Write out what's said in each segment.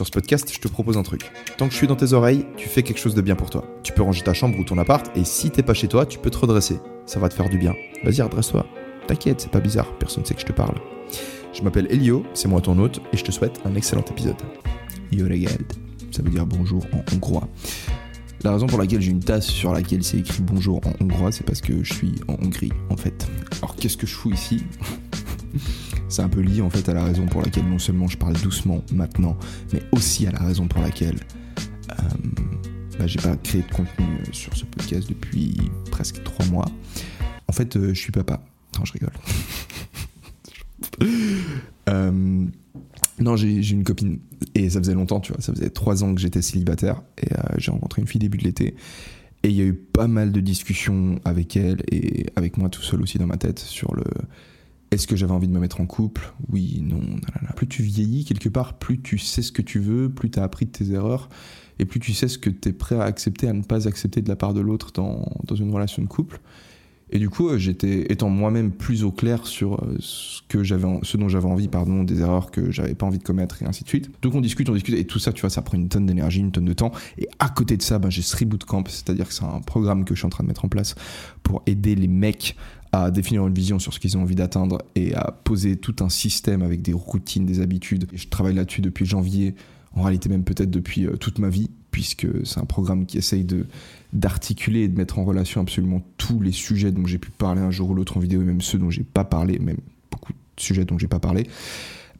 Sur ce podcast, je te propose un truc. Tant que je suis dans tes oreilles, tu fais quelque chose de bien pour toi. Tu peux ranger ta chambre ou ton appart, et si t'es pas chez toi, tu peux te redresser. Ça va te faire du bien. Vas-y, redresse-toi. T'inquiète, c'est pas bizarre, personne ne sait que je te parle. Je m'appelle Elio, c'est moi ton hôte, et je te souhaite un excellent épisode. Yoregeld, ça veut dire bonjour en hongrois. La raison pour laquelle j'ai une tasse sur laquelle c'est écrit bonjour en hongrois, c'est parce que je suis en Hongrie, en fait. Alors qu'est-ce que je fous ici? C'est un peu lié en fait à la raison pour laquelle non seulement je parle doucement maintenant, mais aussi à la raison pour laquelle euh, bah, j'ai pas créé de contenu euh, sur ce podcast depuis presque trois mois. En fait, euh, je suis papa. Non, je rigole. Euh, non, j'ai une copine et ça faisait longtemps, tu vois. Ça faisait trois ans que j'étais célibataire et j'ai rencontré une fille début de l'été. Et il y a eu pas mal de discussions avec elle et avec moi tout seul aussi dans ma tête sur le est-ce que j'avais envie de me mettre en couple? Oui, non. Plus tu vieillis quelque part, plus tu sais ce que tu veux, plus tu as appris de tes erreurs et plus tu sais ce que tu es prêt à accepter, à ne pas accepter de la part de l'autre dans, dans une relation de couple. Et du coup, euh, j'étais étant moi-même plus au clair sur euh, ce que j'avais, ce dont j'avais envie, pardon, des erreurs que j'avais pas envie de commettre et ainsi de suite. Donc on discute, on discute et tout ça, tu vois, ça prend une tonne d'énergie, une tonne de temps. Et à côté de ça, ben, j'ai ce reboot camp, c'est-à-dire que c'est un programme que je suis en train de mettre en place pour aider les mecs à définir une vision sur ce qu'ils ont envie d'atteindre et à poser tout un système avec des routines, des habitudes. Je travaille là-dessus depuis janvier, en réalité même peut-être depuis euh, toute ma vie, puisque c'est un programme qui essaye d'articuler et de mettre en relation absolument tous les sujets dont j'ai pu parler un jour ou l'autre en vidéo, et même ceux dont j'ai pas parlé, même beaucoup de sujets dont j'ai pas parlé.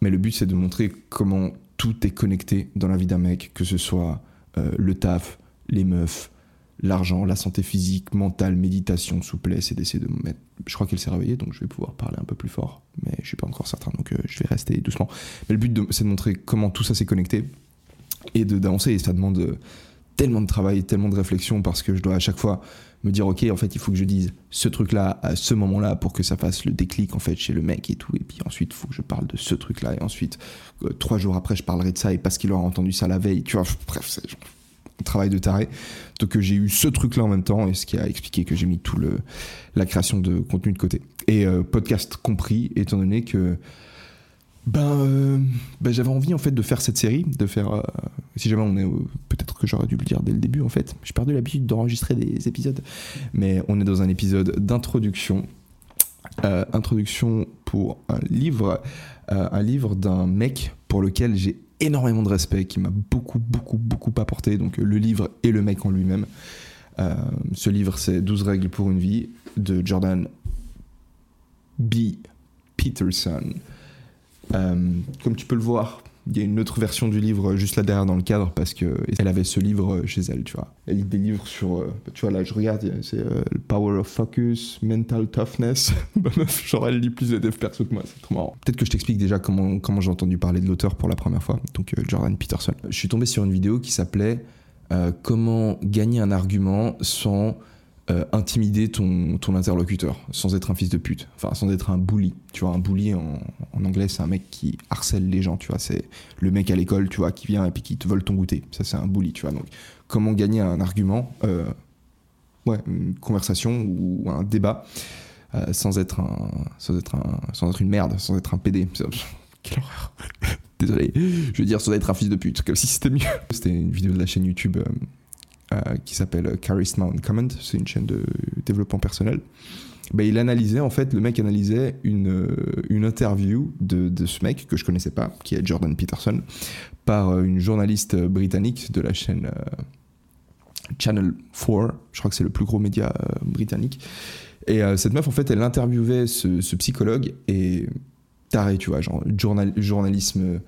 Mais le but, c'est de montrer comment tout est connecté dans la vie d'un mec, que ce soit euh, le taf, les meufs, l'argent, la santé physique, mentale, méditation, souplesse, et d'essayer de me mettre. Je crois qu'elle s'est réveillée, donc je vais pouvoir parler un peu plus fort, mais je suis pas encore certain, donc euh, je vais rester doucement. Mais le but, c'est de montrer comment tout ça s'est connecté et d'avancer, et ça demande euh, tellement de travail, tellement de réflexion, parce que je dois à chaque fois me dire, ok, en fait, il faut que je dise ce truc-là à ce moment-là pour que ça fasse le déclic, en fait, chez le mec et tout, et puis ensuite, il faut que je parle de ce truc-là, et ensuite, euh, trois jours après, je parlerai de ça, et parce qu'il aura entendu ça la veille, tu vois, bref, c'est travail de taré. Donc euh, j'ai eu ce truc-là en même temps, et ce qui a expliqué que j'ai mis tout le la création de contenu de côté. Et euh, podcast compris, étant donné que ben, euh, ben, j'avais envie en fait de faire cette série, de faire. si jamais on est, peut-être que j'aurais dû le dire dès le début en fait. J'ai perdu l'habitude d'enregistrer des épisodes, mais on est dans un épisode d'introduction, introduction pour un livre, un livre d'un mec pour lequel j'ai énormément de respect, qui m'a beaucoup beaucoup beaucoup apporté. Donc le livre et le mec en lui-même. Euh, ce livre c'est 12 règles pour une vie de Jordan B. Peterson. Euh, comme tu peux le voir, il y a une autre version du livre juste là derrière dans le cadre parce que elle avait ce livre chez elle, tu vois. Elle lit des livres sur, euh, tu vois là, je regarde, c'est euh, Power of Focus, Mental Toughness. Bah, genre elle lit plus de dev perso que moi, c'est trop marrant. Peut-être que je t'explique déjà comment comment j'ai entendu parler de l'auteur pour la première fois, donc euh, Jordan Peterson. Je suis tombé sur une vidéo qui s'appelait euh, Comment gagner un argument sans euh, intimider ton, ton interlocuteur sans être un fils de pute, enfin sans être un bully. Tu vois, un bully en, anglais, c'est un mec qui harcèle les gens, tu vois. C'est le mec à l'école, tu vois, qui vient et puis qui te vole ton goûter. Ça, c'est un bully, tu vois. Donc, comment gagner un argument, euh, ouais, une conversation ou un débat euh, sans être un, sans être un, sans être une merde, sans être un PD. Quelle horreur. Désolé. Je veux dire, sans être un fils de pute, comme si c'était mieux. C'était une vidéo de la chaîne YouTube. Euh, qui s'appelle Charisma Uncommon, c'est une chaîne de développement personnel. Ben, il analysait, en fait, le mec analysait une, euh, une interview de, de ce mec que je connaissais pas, qui est Jordan Peterson, par euh, une journaliste britannique de la chaîne Channel 4, je crois que c'est le plus gros média britannique. Et cette meuf, en fait, elle interviewait ce, ce psychologue et taré, tu vois, genre journal, journalisme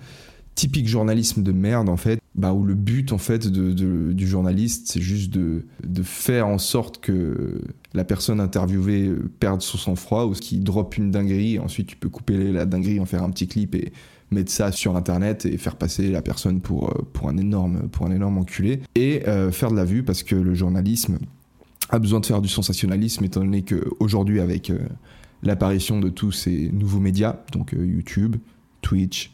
typique journalisme de merde en fait, bah, où le but en fait du journaliste c'est juste de, faire en sorte que la personne interviewée perde son sang-froid ou qu'il drop une dinguerie, ensuite tu peux couper la dinguerie, en faire un petit clip et mettre ça sur internet et faire passer la personne pour, euh, pour, un, énorme, pour un énorme enculé et euh, faire de la vue parce que le journalisme a besoin de faire du sensationnalisme étant donné qu'aujourd'hui avec euh, l'apparition de tous ces nouveaux médias, donc YouTube, Twitch,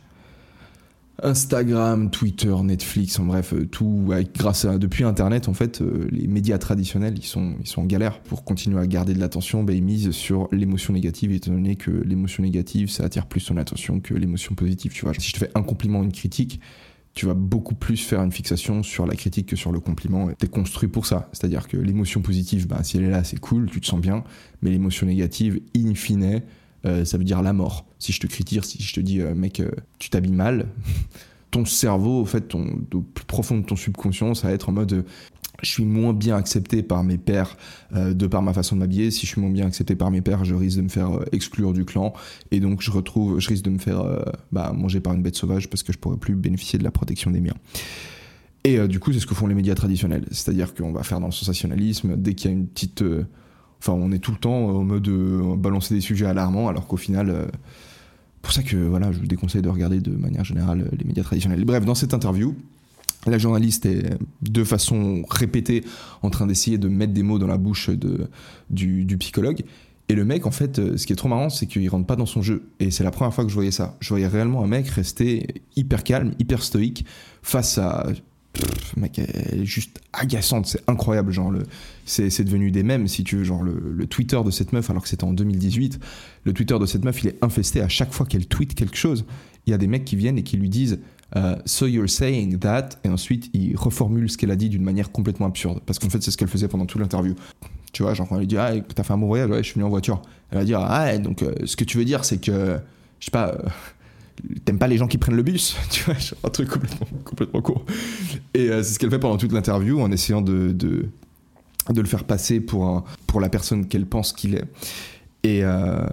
Instagram, Twitter, Netflix, en bref, euh, tout, grâce à, depuis Internet, en fait, euh, les médias traditionnels, ils sont, ils sont en galère. Pour continuer à garder de l'attention, bah, ils misent sur l'émotion négative, étant donné que l'émotion négative, ça attire plus ton attention que l'émotion positive, tu vois. Si je te fais un compliment, une critique, tu vas beaucoup plus faire une fixation sur la critique que sur le compliment. Tu es construit pour ça. C'est-à-dire que l'émotion positive, bah, si elle est là, c'est cool, tu te sens bien. Mais l'émotion négative, in fine, euh, ça veut dire la mort. Si je te critique, si je te dis, euh, mec, euh, tu t'habilles mal, ton cerveau, au fait, ton, au plus profond de ton subconscient, ça va être en mode je suis moins bien accepté par mes pères de par ma façon de m'habiller. Si je suis moins bien accepté par mes pères, je risque de me faire exclure du clan. Et donc, je retrouve, je risque de me faire bah, manger par une bête sauvage parce que je pourrais plus bénéficier de la protection des miens. Et du coup, c'est ce que font les médias traditionnels. C'est-à-dire qu'on va faire dans le sensationnalisme. Dès qu'il y a une petite Enfin, on est tout le temps en mode euh, balancer des sujets alarmants, alors qu'au final, euh, pour ça que voilà, je vous déconseille de regarder de manière générale les médias traditionnels. Bref, dans cette interview, la journaliste est de façon répétée en train d'essayer de mettre des mots dans la bouche de, du, psychologue. Et le mec, en fait, euh, ce qui est trop marrant, c'est qu'il rentre pas dans son jeu. Et c'est la première fois que je voyais ça. Je voyais réellement un mec rester hyper calme, hyper stoïque face à mec, elle est juste agaçante, c'est incroyable, genre, le, c'est, devenu des mêmes, si tu veux, genre, le, Twitter de cette meuf, alors que c'était en 2018, le Twitter de cette meuf, il est infesté à chaque fois qu'elle tweet quelque chose, il y a des mecs qui viennent et qui lui disent euh, So you're saying that, et ensuite, il reformule ce qu'elle a dit d'une manière complètement absurde, parce qu'en fait, c'est ce qu'elle faisait pendant toute l'interview. Tu vois, genre, on lui dit, ah, t'as fait un bon voyage, ouais, je suis venu en voiture. Elle va dire, ah, donc, euh, ce que tu veux dire, c'est que, je sais pas, euh, t'aimes pas les gens qui prennent le bus, tu vois, un truc complètement, complètement court. Et euh, c'est ce qu'elle fait pendant toute l'interview en essayant de, de, de, le faire passer pour, un, pour la personne qu'elle pense qu'il est. Et, euh,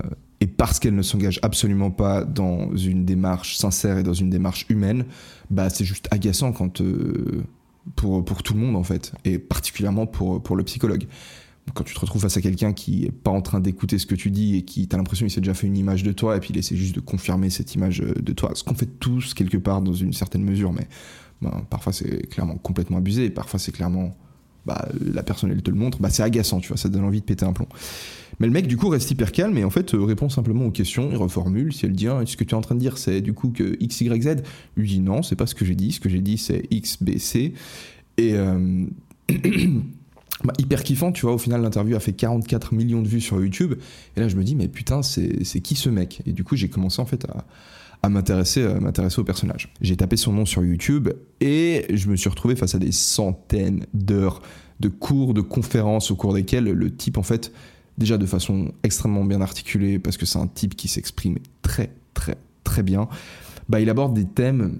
parce qu'elle ne s'engage absolument pas dans une démarche sincère et dans une démarche humaine, bah c'est juste agaçant quand, euh, pour, pour tout le monde en fait, et particulièrement pour, pour le psychologue quand tu te retrouves face à quelqu'un qui est pas en train d'écouter ce que tu dis et qui t'as l'impression qu'il s'est déjà fait une image de toi et puis il essaie juste de confirmer cette image euh, de toi, ce qu'on fait tous quelque part dans une certaine mesure, mais ben, parfois c'est clairement complètement abusé, et parfois c'est clairement bah, la personne elle te le montre, bah, c'est agaçant, tu vois, ça donne envie de péter un plomb. Mais le mec du coup reste hyper calme et en fait euh, répond simplement aux questions, il reformule, si elle dit ah, ce que tu es en train de dire c'est du coup que X, Y, Z, lui dit non, c'est pas ce que j'ai dit, ce que j'ai dit c'est X, B, C. Et euh, bah, hyper kiffant, tu vois. Au final, l'interview a fait 44 millions de vues sur YouTube. Et là, je me dis, mais putain, c'est qui ce mec? Et du coup, j'ai commencé en fait à, à m'intéresser au personnage. J'ai tapé son nom sur YouTube et je me suis retrouvé face à des centaines d'heures de cours, de conférences au cours desquelles le type, en fait, déjà de façon extrêmement bien articulée, parce que c'est un type qui s'exprime très, très, très bien, bah, il aborde des thèmes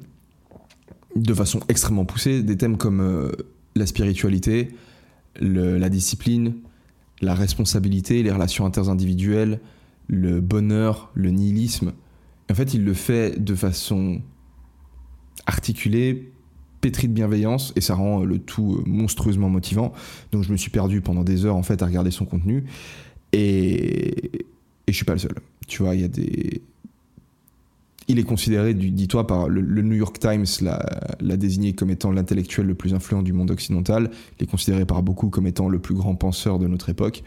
de façon extrêmement poussée, des thèmes comme euh, la spiritualité, la discipline, la responsabilité, les relations interindividuelles, le bonheur, le nihilisme. En fait, il le fait de façon articulée, pétrie de bienveillance, et ça rend le tout monstrueusement motivant. Donc je me suis perdu pendant des heures en fait à regarder son contenu, et, et je suis pas le seul. Tu vois, il y a des il est considéré, dis-toi, par le, New York Times l'a désigné comme étant l'intellectuel le plus influent du monde occidental. Il est considéré par beaucoup comme étant le plus grand penseur de notre époque.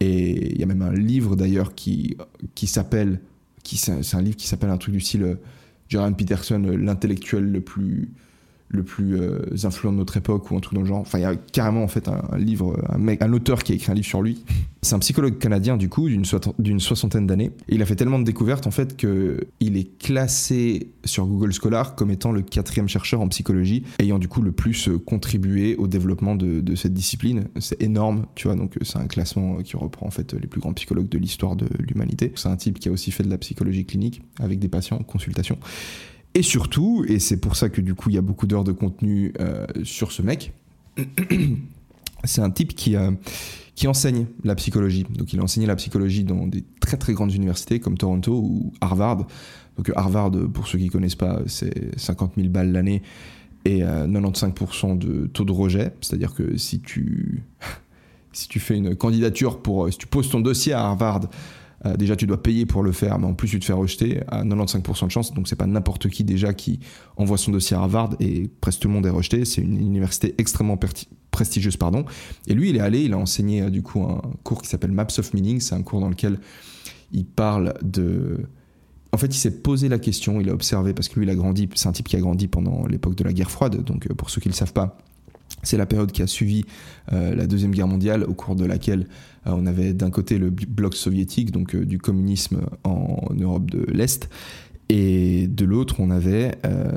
Et il y a même un livre d'ailleurs qui, s'appelle, c'est un livre qui s'appelle un truc du style euh, Jordan Peterson, l'intellectuel le plus le plus euh, influent de notre époque ou un truc dans le genre. Enfin, il y a carrément en fait un, livre, un, auteur qui a écrit un livre sur lui. C'est un psychologue canadien du coup, d'une soixantaine d'années. Il a fait tellement de découvertes en fait que il est classé sur Google Scholar comme étant le quatrième chercheur en psychologie, ayant du coup le plus euh, contribué au développement de, de cette discipline. C'est énorme, tu vois. Donc euh, c'est un classement qui reprend en fait les plus grands psychologues de l'histoire de l'humanité. C'est un type qui a aussi fait de la psychologie clinique avec des patients en consultation. Et surtout, et c'est pour ça que du coup il y a beaucoup d'heures de contenu euh, sur ce mec, C'est un type qui, qui enseigne la psychologie. Donc il a enseigné la psychologie dans des très très grandes universités comme Toronto ou Harvard. Donc Harvard, pour ceux qui ne connaissent pas, c'est 50 000 balles l'année et 95% de taux de rejet. C'est-à-dire que si tu, si tu fais une candidature pour, si tu poses ton dossier à Harvard, euh, déjà tu dois payer pour le faire, mais en plus tu te fais rejeter à 95% de chance. Donc c'est pas n'importe qui déjà qui envoie son dossier à Harvard et presque tout le monde est rejeté. C'est une université extrêmement prestigieuse, pardon. Et lui, il est allé, il a enseigné euh, du coup un cours qui s'appelle Maps of Meaning. C'est un cours dans lequel il parle de en fait, il s'est posé la question, il a observé, parce que lui, il a grandi, c'est un type qui a grandi pendant l'époque de la guerre froide, donc euh, pour ceux qui ne le savent pas, c'est la période qui a suivi la Deuxième Guerre mondiale, au cours de laquelle euh, on avait d'un côté le bloc soviétique, donc euh, du communisme en Europe de l'Est, et de l'autre, on avait euh,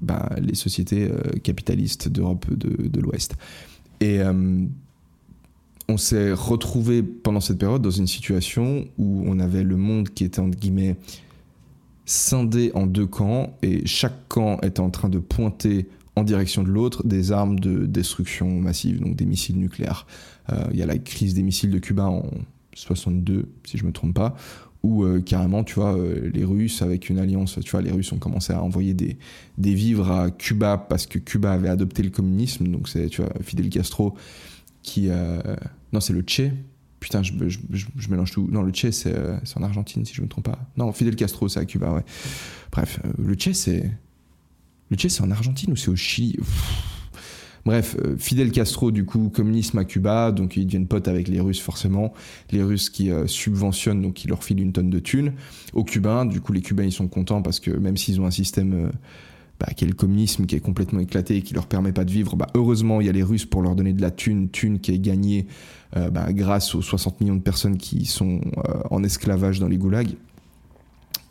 bah, les sociétés capitalistes d'Europe de, l'Ouest. Et on s'est retrouvé pendant cette période dans une situation où on avait le monde qui était entre guillemets scindé en deux camps et chaque camp était en train de pointer en direction de l'autre des armes de destruction massive, donc des missiles nucléaires. Euh, il y a la crise des missiles de Cuba en 62, si je me trompe pas, où euh, carrément, tu vois, euh, les Russes, avec une alliance, tu vois, les Russes ont commencé à envoyer des, des vivres à Cuba parce que Cuba avait adopté le communisme. Donc c'est, tu vois, Fidel Castro qui... non, c'est le Che. Putain, je, je, mélange tout. Non, le Che, c'est, en Argentine, si je me trompe pas. Non, Fidel Castro, c'est à Cuba, ouais. Bref, le Che, c'est... C'est en Argentine ou c'est au Chili? Bref, euh, Fidel Castro, du coup, communisme à Cuba, donc ils deviennent potes avec les Russes forcément. Les Russes qui euh, subventionnent, donc qui leur filent une tonne de thunes. Aux Cubains, du coup, les Cubains, ils sont contents parce que même s'ils ont un système euh, bah, qui est le communisme, qui est complètement éclaté et qui leur permet pas de vivre, bah, heureusement, il y a les Russes pour leur donner de la thune, thune qui est gagnée bah, grâce aux 60 millions de personnes qui sont en esclavage dans les goulags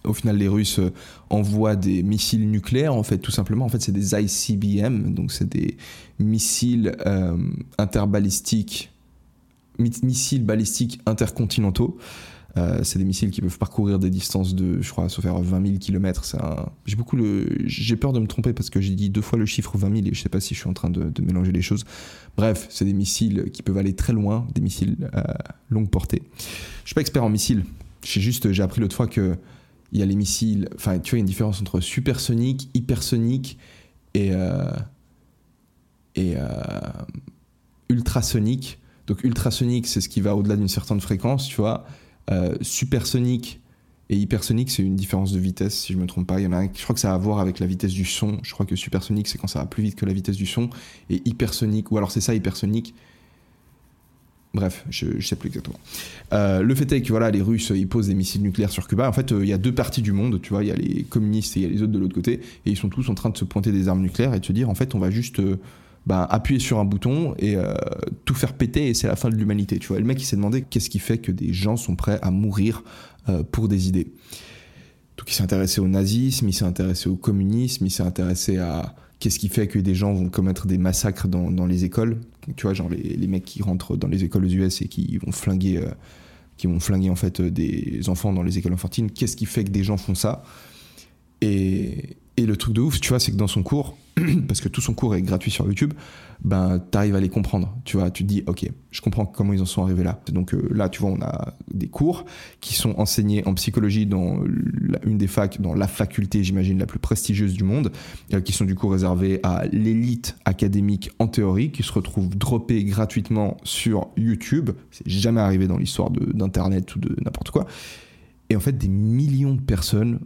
au final, les Russes euh, envoient des missiles nucléaires, en fait, tout simplement. En fait, c'est des ICBM, donc c'est des missiles euh, interbalistiques, missiles balistiques intercontinentaux. Euh, c'est des missiles qui peuvent parcourir des distances de, je crois, sauf faire 20 000 km. J'ai beaucoup le, j'ai peur de me tromper parce que j'ai dit deux fois le chiffre 20 000 et je sais pas si je suis en train de, mélanger les choses. Bref, c'est des missiles qui peuvent aller très loin, des missiles longue portée. Je suis pas expert en missiles. J'ai juste, j'ai appris l'autre fois que il y a les missiles. Enfin, tu vois, il y a une différence entre supersonique, hypersonique et, euh, et euh, ultrasonique. Donc, ultrasonique, c'est ce qui va au-delà d'une certaine fréquence, tu vois. Euh, supersonique et hypersonique, c'est une différence de vitesse, si je me trompe pas. Il y en a un, je crois que ça a à voir avec la vitesse du son. Je crois que supersonique, c'est quand ça va plus vite que la vitesse du son. Et hypersonique, ou alors c'est ça, hypersonique, Bref, je ne sais plus exactement. Euh, le fait est que voilà, les Russes, ils posent des missiles nucléaires sur Cuba. En fait, euh, il y a deux parties du monde, tu vois, il y a les communistes et il y a les autres de l'autre côté, et ils sont tous en train de se pointer des armes nucléaires et de se dire, en fait, on va juste euh, bah, appuyer sur un bouton et tout faire péter et c'est la fin de l'humanité. Tu vois, le mec, il s'est demandé qu'est-ce qui fait que des gens sont prêts à mourir pour des idées. Donc, il s'est intéressé au nazisme, il s'est intéressé au communisme, il s'est intéressé à Qu'est-ce qui fait que des gens vont commettre des massacres dans, les écoles? Tu vois, genre les, mecs qui rentrent dans les écoles aux US et qui vont flinguer, euh, en fait des enfants dans les écoles enfantines. Qu'est-ce qui fait que des gens font ça? Et, et le truc de ouf, tu vois, c'est que dans son cours, parce que tout son cours est gratuit sur YouTube, ben t'arrives à les comprendre. Tu vois, tu te dis, ok, je comprends comment ils en sont arrivés là. Donc euh, là, tu vois, on a des cours qui sont enseignés en psychologie dans une des facs, dans la faculté, j'imagine, la plus prestigieuse du monde, euh, qui sont du coup réservés à l'élite académique en théorie, qui se retrouvent droppés gratuitement sur YouTube. C'est jamais arrivé dans l'histoire d'internet ou de n'importe quoi. Et en fait, des millions de personnes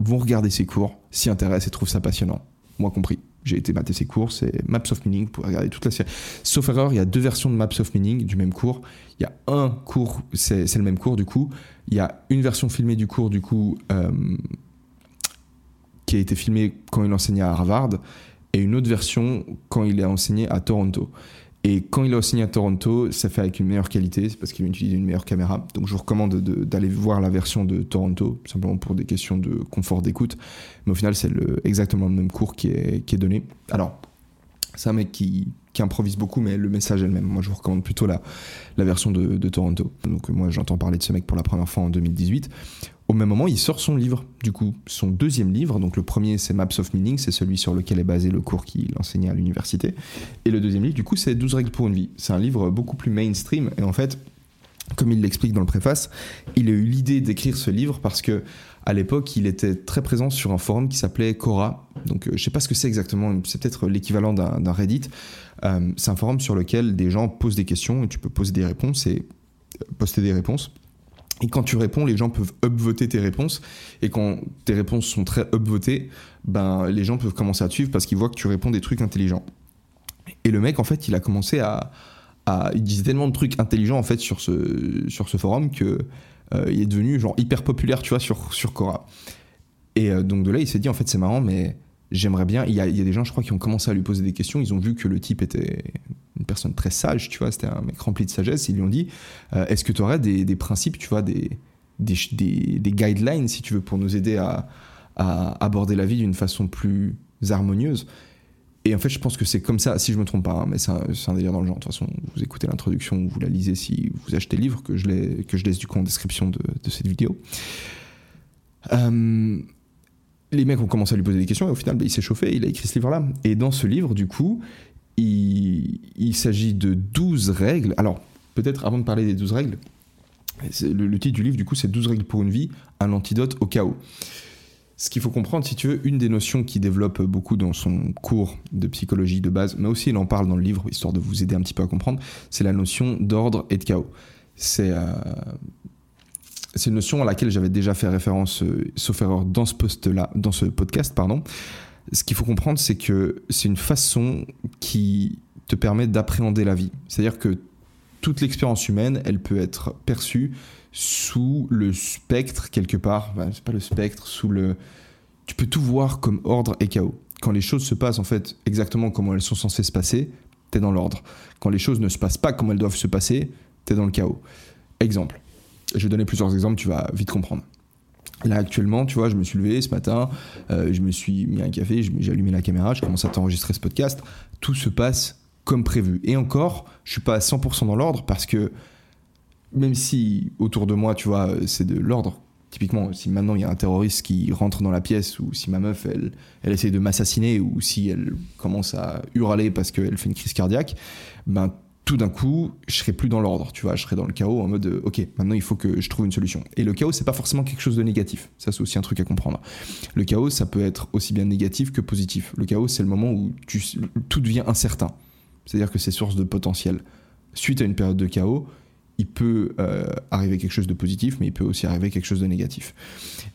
vont regarder ces cours, s'y intéressent et trouvent ça passionnant. Moi compris. J'ai été mater ces cours, c'est Maps of Meaning, pour regarder toute la série. Sauf erreur, il y a deux versions de Maps of Meaning du même cours. Il y a un cours, c'est le même cours du coup. Il y a une version filmée du cours du coup euh, qui a été filmée quand il enseignait à Harvard et une autre version quand il a enseigné à Toronto. Et quand il a signé à Toronto, ça fait avec une meilleure qualité, c'est parce qu'il utilise une meilleure caméra. Donc je vous recommande d'aller voir la version de Toronto, simplement pour des questions de confort d'écoute. Mais au final, c'est exactement le même cours qui est, donné. Alors, c'est un mec qui, improvise beaucoup, mais le message est le même. Moi, je vous recommande plutôt la, version de Toronto. Donc moi, j'entends parler de ce mec pour la première fois en 2018. Au même moment, il sort son livre, du coup, son deuxième livre. Donc le premier, c'est Maps of Meaning, c'est celui sur lequel est basé le cours qu'il enseignait à l'université. Et le deuxième livre, du coup, c'est 12 règles pour une vie. C'est un livre beaucoup plus mainstream. Et en fait, comme il l'explique dans le préface, il a eu l'idée d'écrire ce livre parce que à l'époque, il était très présent sur un forum qui s'appelait Quora. Donc, euh, je sais pas ce que c'est exactement. C'est peut-être l'équivalent d'un Reddit. Euh, c'est un forum sur lequel des gens posent des questions et tu peux poser des réponses et poster des réponses. Et quand tu réponds, les gens peuvent upvoter tes réponses. Et quand tes réponses sont très upvotées, ben, les gens peuvent commencer à te suivre parce qu'ils voient que tu réponds des trucs intelligents. Et le mec, en fait, il a commencé à, il disait tellement de trucs intelligents en fait sur ce, sur ce forum que euh, il est devenu genre hyper populaire, tu vois, sur, sur. Et euh, donc de là, il s'est dit en fait c'est marrant, mais j'aimerais bien. Il y, a, des gens, je crois, qui ont commencé à lui poser des questions. Ils ont vu que le type était une personne très sage, tu vois, c'était un mec rempli de sagesse. Ils lui ont dit euh, Est-ce que tu aurais des, principes, tu vois, des, des, guidelines, si tu veux, pour nous aider à, aborder la vie d'une façon plus harmonieuse? Et en fait, je pense que c'est comme ça, si je me trompe pas, hein, mais c'est un, délire dans le genre. De toute façon, vous écoutez l'introduction ou vous la lisez si vous achetez le livre, que je, que je laisse du coup en description de, de cette vidéo. Euh, les mecs ont commencé à lui poser des questions et au final, bah, il s'est chauffé, il a écrit ce livre-là. Et dans ce livre, du coup, il, s'agit de 12 règles. Alors, peut-être avant de parler des 12 règles, le, le, titre du livre, du coup, c'est 12 règles pour une vie, un antidote au chaos ce qu'il faut comprendre, si tu veux, une des notions qu'il développe beaucoup dans son cours de psychologie de base, mais aussi il en parle dans le livre, histoire de vous aider un petit peu à comprendre, c'est la notion d'ordre et de chaos. C'est euh, une notion à laquelle j'avais déjà fait référence, euh, sauf erreur, dans ce, post -là, dans ce podcast. Pardon. Ce qu'il faut comprendre, c'est que c'est une façon qui te permet d'appréhender la vie. C'est-à-dire que toute l'expérience humaine, elle peut être perçue sous le spectre quelque part, c'est pas le spectre, sous le... Tu peux tout voir comme ordre et chaos. Quand les choses se passent en fait exactement comme elles sont censées se passer, t'es dans l'ordre. Quand les choses ne se passent pas comme elles doivent se passer, t'es dans le chaos. Exemple. Je vais donner plusieurs exemples, tu vas vite comprendre. Là actuellement, tu vois, je me suis levé ce matin, euh, je me suis mis un café, j'ai allumé la caméra, je commence à t'enregistrer ce podcast. Tout se passe comme prévu. Et encore, je suis pas à 100% dans l'ordre parce que même si autour de moi, tu vois, c'est de l'ordre. Typiquement, si maintenant il y a un terroriste qui rentre dans la pièce, ou si ma meuf, elle, elle essaie de m'assassiner, ou si elle commence à hurler parce qu'elle fait une crise cardiaque, ben tout d'un coup, je serai plus dans l'ordre, tu vois, je serai dans le chaos en mode, ok, maintenant il faut que je trouve une solution. Et le chaos, c'est pas forcément quelque chose de négatif. Ça, c'est aussi un truc à comprendre. Le chaos, ça peut être aussi bien négatif que positif. Le chaos, c'est le moment où tout devient incertain. C'est-à-dire que c'est source de potentiel. Suite à une période de chaos, il peut euh, arriver quelque chose de positif, mais il peut aussi arriver quelque chose de négatif.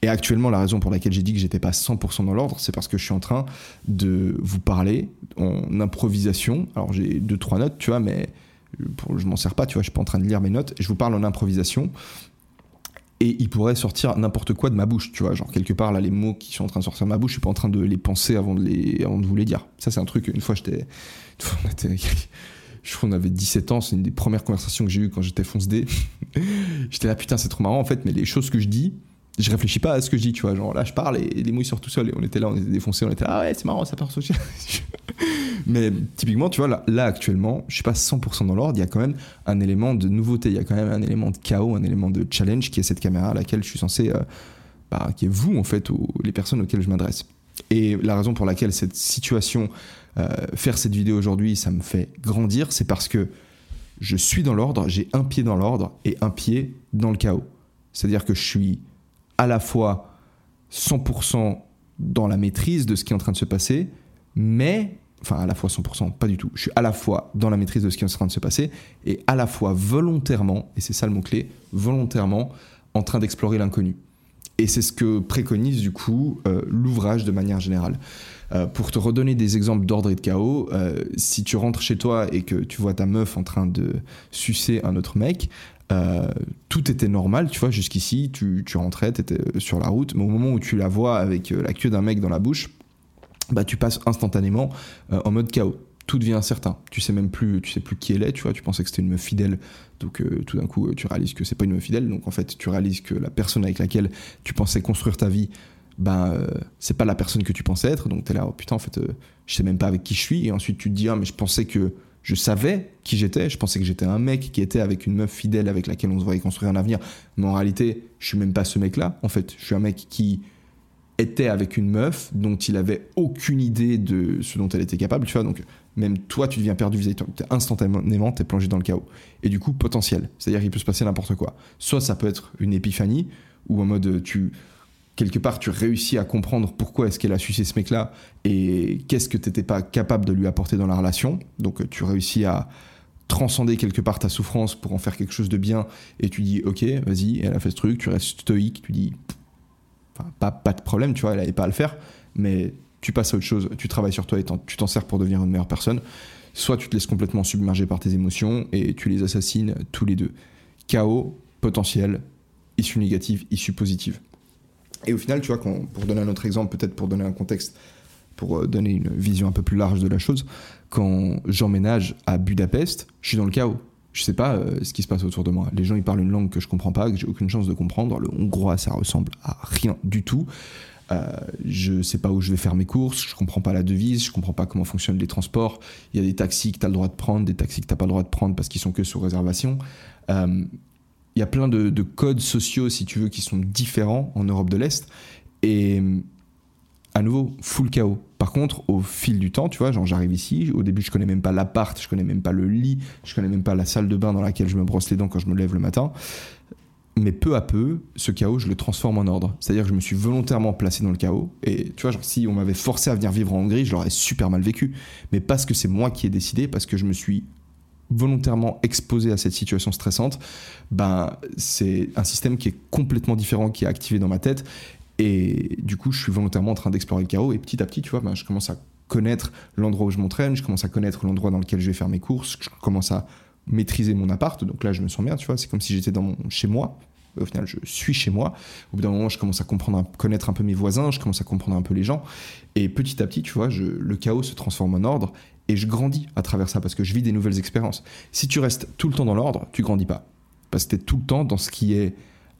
Et actuellement, la raison pour laquelle j'ai dit que j'étais pas 100% dans l'ordre, c'est parce que je suis en train de vous parler en improvisation. Alors j'ai deux trois notes, tu vois, mais pour, je m'en sers pas, tu vois, je suis pas en train de lire mes notes. Je vous parle en improvisation. Et il pourrait sortir n'importe quoi de ma bouche, tu vois, genre quelque part là les mots qui sont en train de sortir de ma bouche, je suis pas en train de les penser avant de les, avant de vous les dire. Ça c'est un truc. Une fois j'étais, je crois qu'on avait 17 ans, c'est une des premières conversations que j'ai eues quand j'étais fonce D. j'étais là, putain, c'est trop marrant en fait, mais les choses que je dis, je réfléchis pas à ce que je dis, tu vois. Genre là, je parle et les mots ils sortent tout seuls. Et on était là, on était défoncés, on était là, ah ouais, c'est marrant, ça part social. mais typiquement, tu vois, là, là, actuellement, je suis pas 100% dans l'ordre. Il y a quand même un élément de nouveauté, il y a quand même un élément de chaos, un élément de challenge qui est cette caméra à laquelle je suis censé, euh, bah, qui est vous en fait, ou les personnes auxquelles je m'adresse. Et la raison pour laquelle cette situation faire cette vidéo aujourd'hui, ça me fait grandir, c'est parce que je suis dans l'ordre, j'ai un pied dans l'ordre et un pied dans le chaos. C'est-à-dire que je suis à la fois 100% dans la maîtrise de ce qui est en train de se passer, mais, enfin à la fois 100%, pas du tout, je suis à la fois dans la maîtrise de ce qui est en train de se passer et à la fois volontairement, et c'est ça le mot-clé, volontairement en train d'explorer l'inconnu. Et c'est ce que préconise du coup euh, l'ouvrage de manière générale. Euh, pour te redonner des exemples d'ordre et de chaos, euh, si tu rentres chez toi et que tu vois ta meuf en train de sucer un autre mec, tout était normal, tu vois, jusqu'ici, tu, tu rentrais, tu étais sur la route, mais au moment où tu la vois avec la queue d'un mec dans la bouche, bah, tu passes instantanément en mode chaos. Tout devient incertain. Tu sais même plus, tu sais plus qui elle est, tu vois, tu pensais que c'était une meuf fidèle, donc tout d'un coup, tu réalises que c'est pas une meuf fidèle, donc en fait, tu réalises que la personne avec laquelle tu pensais construire ta vie, ben euh, c'est pas la personne que tu pensais être donc tu es là oh putain en fait euh, je sais même pas avec qui je suis et ensuite tu te dis ah mais je pensais que Je savais qui j'étais, je pensais que j'étais un mec qui était avec une meuf fidèle avec laquelle on se voyait construire un avenir. Mais en réalité, je suis même pas ce mec-là. En fait, je suis un mec qui était avec une meuf dont il avait aucune idée de ce dont elle était capable, tu vois. Donc, même toi, tu deviens perdu vis-à-vis. Instantanément, tu es plongé dans le chaos. Et du coup, potentiel. C'est-à-dire qu'il peut se passer n'importe quoi. Soit ça peut être une épiphanie, ou en mode, tu, quelque part, tu réussis à comprendre pourquoi est-ce qu'elle a sucé ce mec-là, et qu'est-ce que tu n'étais pas capable de lui apporter dans la relation. Donc, tu réussis à transcender quelque part ta souffrance pour en faire quelque chose de bien, et tu dis, ok, vas-y, elle a fait ce truc, tu restes stoïque, tu dis, pas, pas de problème, tu vois, elle n'avait pas à le faire, mais tu passes à autre chose, tu travailles sur toi et tu t'en sers pour devenir une meilleure personne. Soit tu te laisses complètement submerger par tes émotions et tu les assassines tous les deux. Chaos, potentiel, issue négative, issue positive. Et au final, tu vois, pour donner un autre exemple, peut-être pour donner un contexte, pour euh, donner une vision un peu plus large de la chose, quand j'emménage à Budapest, je suis dans le chaos. Je sais pas euh, ce qui se passe autour de moi. Les gens ils parlent une langue que je comprends pas, que j'ai aucune chance de comprendre. Le hongrois ça ressemble à rien du tout. Euh, je sais pas où je vais faire mes courses, je comprends pas la devise, je comprends pas comment fonctionnent les transports. Il y a des taxis que tu as le droit de prendre, des taxis que tu pas le droit de prendre parce qu'ils sont que sous réservation. Euh, il y a plein de, codes sociaux, si tu veux, qui sont différents en Europe de l'Est. Et à nouveau, full chaos. Par contre, au fil du temps, tu vois, genre j'arrive ici, au début je connais même pas l'appart, je connais même pas le lit, je connais même pas la salle de bain dans laquelle je me brosse les dents quand je me lève le matin mais peu à peu, ce chaos, je le transforme en ordre. C'est-à-dire que je me suis volontairement placé dans le chaos. Et tu vois, genre, si on m'avait forcé à venir vivre en Hongrie, je l'aurais super mal vécu. Mais parce que c'est moi qui ai décidé, parce que je me suis volontairement exposé à cette situation stressante, ben, c'est un système qui est complètement différent, qui est activé dans ma tête. Et du coup, je suis volontairement en train d'explorer le chaos. Et petit à petit, tu vois, ben, je commence à connaître l'endroit où je m'entraîne, je commence à connaître l'endroit dans lequel je vais faire mes courses, je commence à maîtriser mon appart. Donc là, je me sens bien, tu vois. C'est comme si j'étais dans mon, chez moi. Au final, je suis chez moi. Au bout d'un moment, je commence à comprendre, à connaître un peu mes voisins, je commence à comprendre un peu les gens. Et petit à petit, tu vois, je, le chaos se transforme en ordre et je grandis à travers ça parce que je vis des nouvelles expériences. Si tu restes tout le temps dans l'ordre, tu grandis pas. Parce que tu es tout le temps dans ce qui est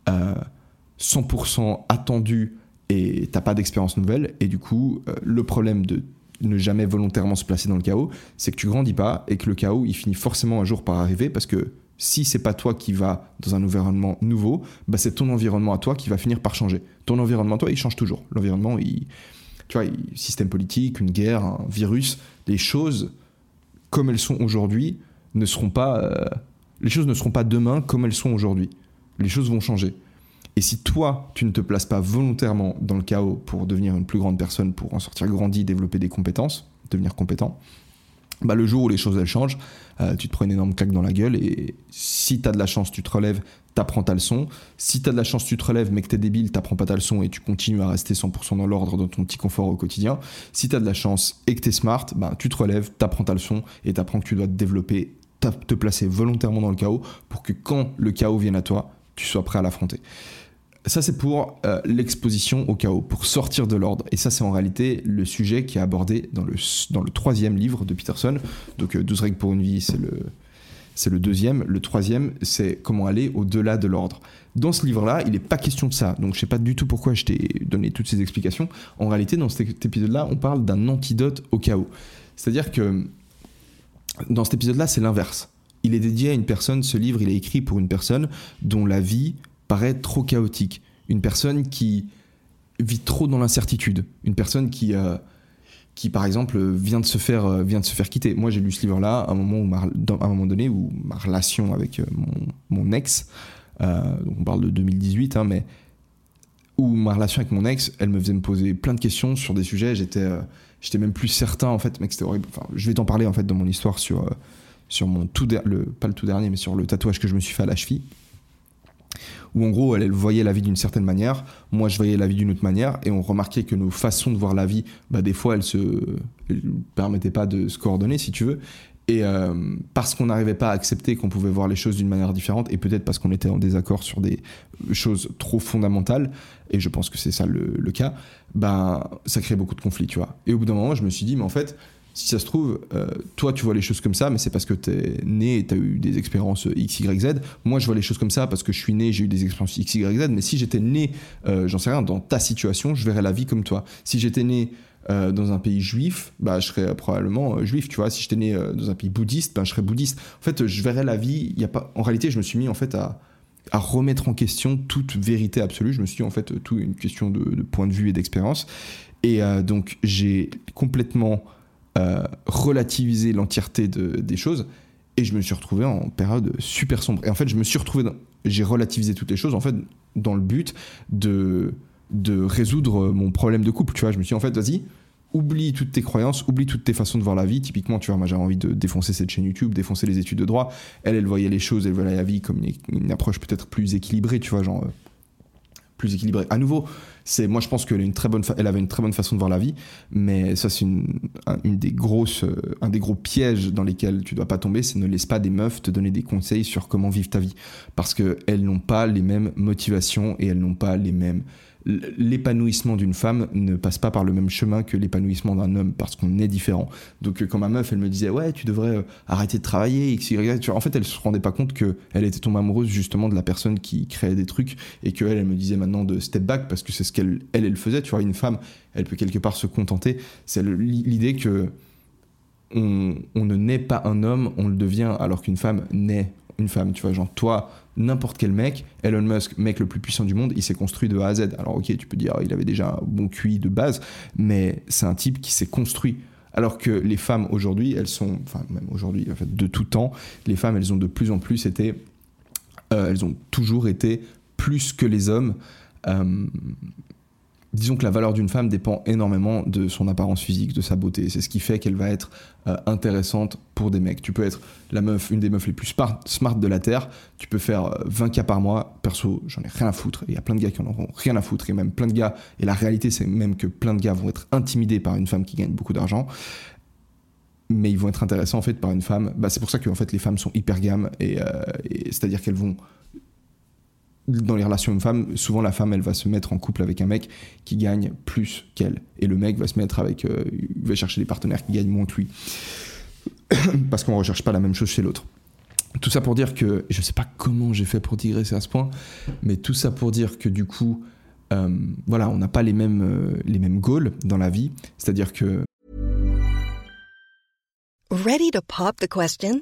100% euh, attendu et t'as pas d'expérience nouvelle. Et du coup, euh, le problème de ne jamais volontairement se placer dans le chaos, c'est que tu grandis pas et que le chaos, il finit forcément un jour par arriver parce que si c'est pas toi qui vas dans un environnement nouveau, bah c'est ton environnement à toi qui va finir par changer. Ton environnement à toi, il change toujours. L'environnement, il, tu vois, système politique, une guerre, un virus, les choses comme elles sont aujourd'hui ne seront pas, euh, les choses ne seront pas demain comme elles sont aujourd'hui. Les choses vont changer. Et si toi, tu ne te places pas volontairement dans le chaos pour devenir une plus grande personne, pour en sortir grandi, développer des compétences, devenir compétent, bah le jour où les choses elles changent, euh, tu te prends une énorme claque dans la gueule et si tu as de la chance, tu te relèves, t'apprends ta leçon. Si tu as de la chance, tu te relèves, mais que t'es débile, t'apprends pas ta leçon et tu continues à rester 100% dans l'ordre, dans ton petit confort au quotidien. Si tu as de la chance et que tu es smart, bah, tu te relèves, t'apprends ta leçon et t'apprends que tu dois te développer, te placer volontairement dans le chaos pour que quand le chaos vienne à toi, tu sois prêt à l'affronter. Ça, c'est pour euh, l'exposition au chaos, pour sortir de l'ordre. Et ça, c'est en réalité le sujet qui est abordé dans le, dans le troisième livre de Peterson. Donc, 12 euh, règles pour une vie, c'est le, c'est le deuxième. Le troisième, c'est comment aller au-delà de l'ordre. Dans ce livre-là, il n'est pas question de ça. Donc, je sais pas du tout pourquoi je t'ai donné toutes ces explications. En réalité, dans cet épisode-là, on parle d'un antidote au chaos. C'est-à-dire que dans cet épisode-là, c'est l'inverse. Il est dédié à une personne, ce livre, il est écrit pour une personne dont la vie paraît trop chaotique. Une personne qui vit trop dans l'incertitude. Une personne qui, euh, qui par exemple, vient de se faire, euh, vient de se faire quitter. Moi, j'ai lu ce livre-là à un moment, où un moment donné où ma relation avec euh, mon, ex, donc on parle de 2018, hein, mais où ma relation avec mon ex, elle me faisait me poser plein de questions sur des sujets. J'étais, j'étais même plus certain en fait, mec, c'était horrible. Enfin, je vais t'en parler en fait dans mon histoire sur, sur mon tout pas le tout dernier, mais sur le tatouage que je me suis fait à la cheville où en gros elle, voyait la vie d'une certaine manière, moi je voyais la vie d'une autre manière, et on remarquait que nos façons de voir la vie, bah, des fois elles se permettaient pas de se coordonner si tu veux, et euh, parce qu'on n'arrivait pas à accepter qu'on pouvait voir les choses d'une manière différente, et peut-être parce qu'on était en désaccord sur des choses trop fondamentales, et je pense que c'est ça le, cas, ben ça crée beaucoup de conflits, tu vois. Et au bout d'un moment, je me suis dit, mais en fait, si ça se trouve, euh, toi tu vois les choses comme ça, mais c'est parce que tu es né et tu as eu des expériences X, Y, Z. Moi je vois les choses comme ça parce que je suis né, j'ai eu des expériences X, Y, Z. Mais si j'étais né, euh, j'en sais rien, dans ta situation, je verrais la vie comme toi. Si j'étais né euh, dans un pays juif, bah, je serais probablement juif, tu vois. Si j'étais né dans un pays bouddhiste, bah, je serais bouddhiste. En fait, je verrais la vie. Y a pas... En réalité, je me suis mis en fait à, à remettre en question toute vérité absolue. Je me suis dit en fait tout une question de point de vue et d'expérience. Et donc j'ai complètement euh, relativiser l'entièreté de, des choses. Et je me suis retrouvé en période super sombre. Et en fait, je me suis retrouvé, j'ai relativisé toutes les choses, en fait, dans le but de, de résoudre mon problème de couple. Tu vois, je me suis dit, en fait, vas-y, oublie toutes tes croyances, oublie toutes tes façons de voir la vie. Typiquement, tu vois, moi j'avais envie de défoncer cette chaîne YouTube, défoncer les études de droit. Elle, elle voyait les choses, elle voyait la vie comme une, approche peut-être plus équilibrée, tu vois, genre euh, plus équilibrée. À nouveau, c'est moi je pense qu'elle une très bonne elle avait une très bonne façon de voir la vie mais ça c'est une, une, des grosses euh, un des gros pièges dans lesquels tu dois pas tomber c'est ne laisse pas des meufs te donner des conseils sur comment vivre ta vie parce que elles n'ont pas les mêmes motivations et elles n'ont pas les mêmes l'épanouissement d'une femme ne passe pas par le même chemin que l'épanouissement d'un homme parce qu'on est différent. Donc euh, quand ma meuf elle me disait ouais tu devrais euh, arrêter de travailler x y en fait elle se rendait pas compte que elle était tombée amoureuse justement de la personne qui créait des trucs et que elle, elle me disait maintenant de step back parce que c'est ce qu'elle elle, elle faisait. Tu vois une femme elle peut quelque part se contenter. C'est l'idée que on, on ne naît pas un homme on le devient alors qu'une femme naît une femme. Tu vois genre toi n'importe quel mec, Elon Musk, mec le plus puissant du monde, il s'est construit de A à Z. Alors ok, tu peux dire il avait déjà un bon QI de base, mais c'est un type qui s'est construit. Alors que les femmes aujourd'hui, elles sont, enfin même aujourd'hui, en fait, de tout temps, les femmes, elles ont de plus en plus été, euh, elles ont toujours été plus que les hommes. Euh, disons que la valeur d'une femme dépend énormément de son apparence physique, de sa beauté. C'est ce qui fait qu'elle va être euh, intéressante pour des mecs. Tu peux être la meuf, une des meufs les plus smart de la Terre, tu peux faire 20 euh, par mois. Perso, j'en ai rien à foutre. Il y a plein de gars qui en auront rien à foutre. Et même plein de gars, et la réalité c'est même que plein de gars vont être intimidés par une femme qui gagne beaucoup d'argent. Mais ils vont être intéressants en fait par une femme. Bah, c'est pour ça que en fait les femmes sont hyper gamme et, euh, et c'est-à-dire qu'elles vont dans les relations hommes-femmes, souvent la femme, elle va se mettre en couple avec un mec qui gagne plus qu'elle. Et le mec va se mettre avec. Euh, il va chercher des partenaires qui gagnent moins que lui. Parce qu'on ne recherche pas la même chose chez l'autre. Tout ça pour dire que. Je ne sais pas comment j'ai fait pour digresser à ce point, mais tout ça pour dire que du coup. Euh, voilà, on n'a pas les mêmes, euh, les mêmes goals dans la vie. C'est-à-dire que. Ready to pop the question?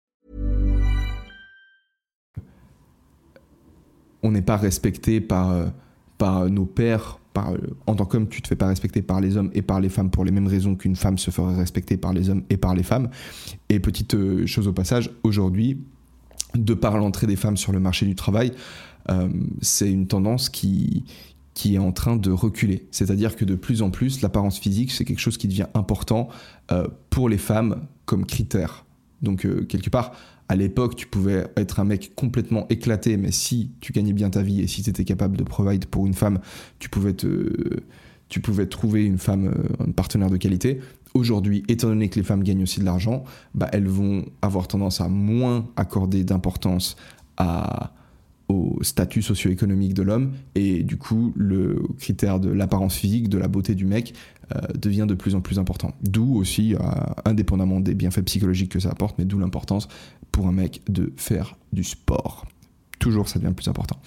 On n'est pas respecté par, euh, par nos pères. Euh, en tant qu'homme, tu te fais pas respecter par les hommes et par les femmes pour les mêmes raisons qu'une femme se ferait respecter par les hommes et par les femmes. Et petite euh, chose au passage, aujourd'hui, de par l'entrée des femmes sur le marché du travail, c'est une tendance qui, qui est en train de reculer. C'est-à-dire que de plus en plus, l'apparence physique, c'est quelque chose qui devient important pour les femmes comme critère. Donc, quelque part, à l'époque, tu pouvais être un mec complètement éclaté, mais si tu gagnais bien ta vie et si tu étais capable de provide pour une femme, tu pouvais, te, tu trouver une femme, euh, un partenaire de qualité. Aujourd'hui, étant donné que les femmes gagnent aussi de l'argent, bah, elles vont avoir tendance à moins accorder d'importance à, au statut socio-économique de l'homme et du coup le critère de l'apparence physique, de la beauté du mec euh, devient de plus en plus important. D'où aussi, euh, indépendamment des bienfaits psychologiques que ça apporte, mais d'où l'importance pour un mec de faire du sport. Toujours, ça devient plus important.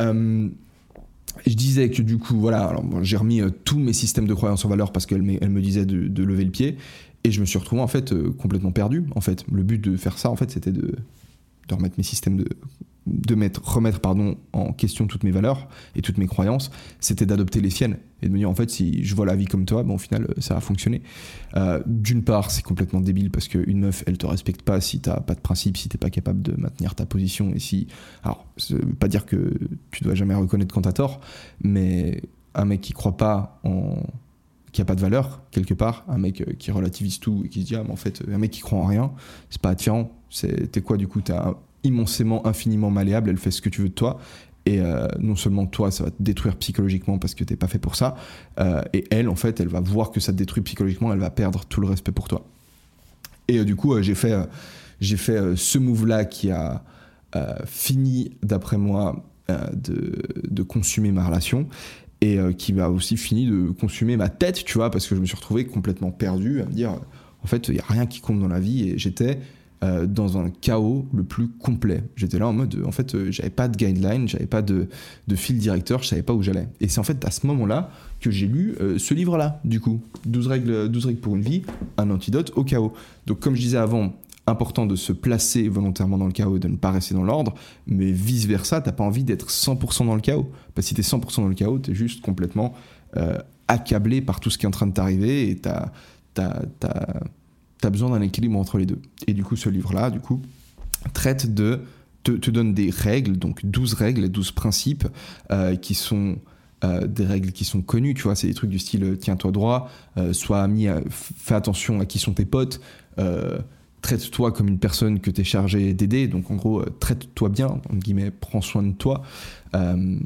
Euh, je disais que du coup, voilà, j'ai remis tous mes systèmes de croyance en valeur parce qu'elle me disait de, lever le pied et je me suis retrouvé en fait complètement perdu. En fait, le but de faire ça, en fait, c'était de remettre mes systèmes de de mettre, remettre pardon, en question toutes mes valeurs et toutes mes croyances, c'était d'adopter les siennes et de me dire en fait si je vois la vie comme toi, bon, au final ça va fonctionner. Euh, d'une part, c'est complètement débile parce qu'une meuf elle te respecte pas si t'as pas de principe, si t'es pas capable de maintenir ta position et si. Alors, ça veut pas dire que tu dois jamais reconnaître quand t'as tort, mais un mec qui croit pas en qui a pas de valeur quelque part, un mec euh, qui relativise tout et qui se dit ah mais en fait un mec qui croit en rien, c'est pas attirant. T'es quoi du coup immensément, infiniment malléable. Elle fait ce que tu veux de toi. Et euh, non seulement toi, ça va te détruire psychologiquement parce que t'es pas fait pour ça. Euh, et elle, en fait, elle va voir que ça te détruit psychologiquement. Elle va perdre tout le respect pour toi. Et du coup, j'ai fait, fait ce move-là qui a fini, d'après moi, de, de, consumer ma relation et euh, qui m'a aussi fini de consumer ma tête, tu vois, parce que je me suis retrouvé complètement perdu à me dire, en fait, il n'y a rien qui compte dans la vie, et j'étais euh, dans un chaos le plus complet. J'étais là en mode, en fait, euh, j'avais pas de guideline, j'avais pas de, de, fil directeur, je savais pas où j'allais. Et c'est en fait à ce moment-là que j'ai lu ce livre-là, du coup, 12 règles, 12 règles pour une vie, un antidote au chaos. Donc, comme je disais avant, important de se placer volontairement dans le chaos et de ne pas rester dans l'ordre, mais vice versa, t'as pas envie d'être 100% dans le chaos. Parce que si t'es 100% dans le chaos, t'es juste complètement euh, accablé par tout ce qui est en train de t'arriver et t'as as, besoin d'un équilibre entre les deux. Et du coup, ce livre-là, du coup, traite de. Te, donne des règles, donc 12 règles, 12 principes euh, qui sont. Euh, des règles qui sont connues, tu vois, c'est des trucs du style tiens-toi droit, sois ami, fais attention à qui sont tes potes, traite-toi comme une personne que tu es chargé d'aider. Donc en gros, euh, traite-toi bien, entre guillemets, prends soin de toi. Euh,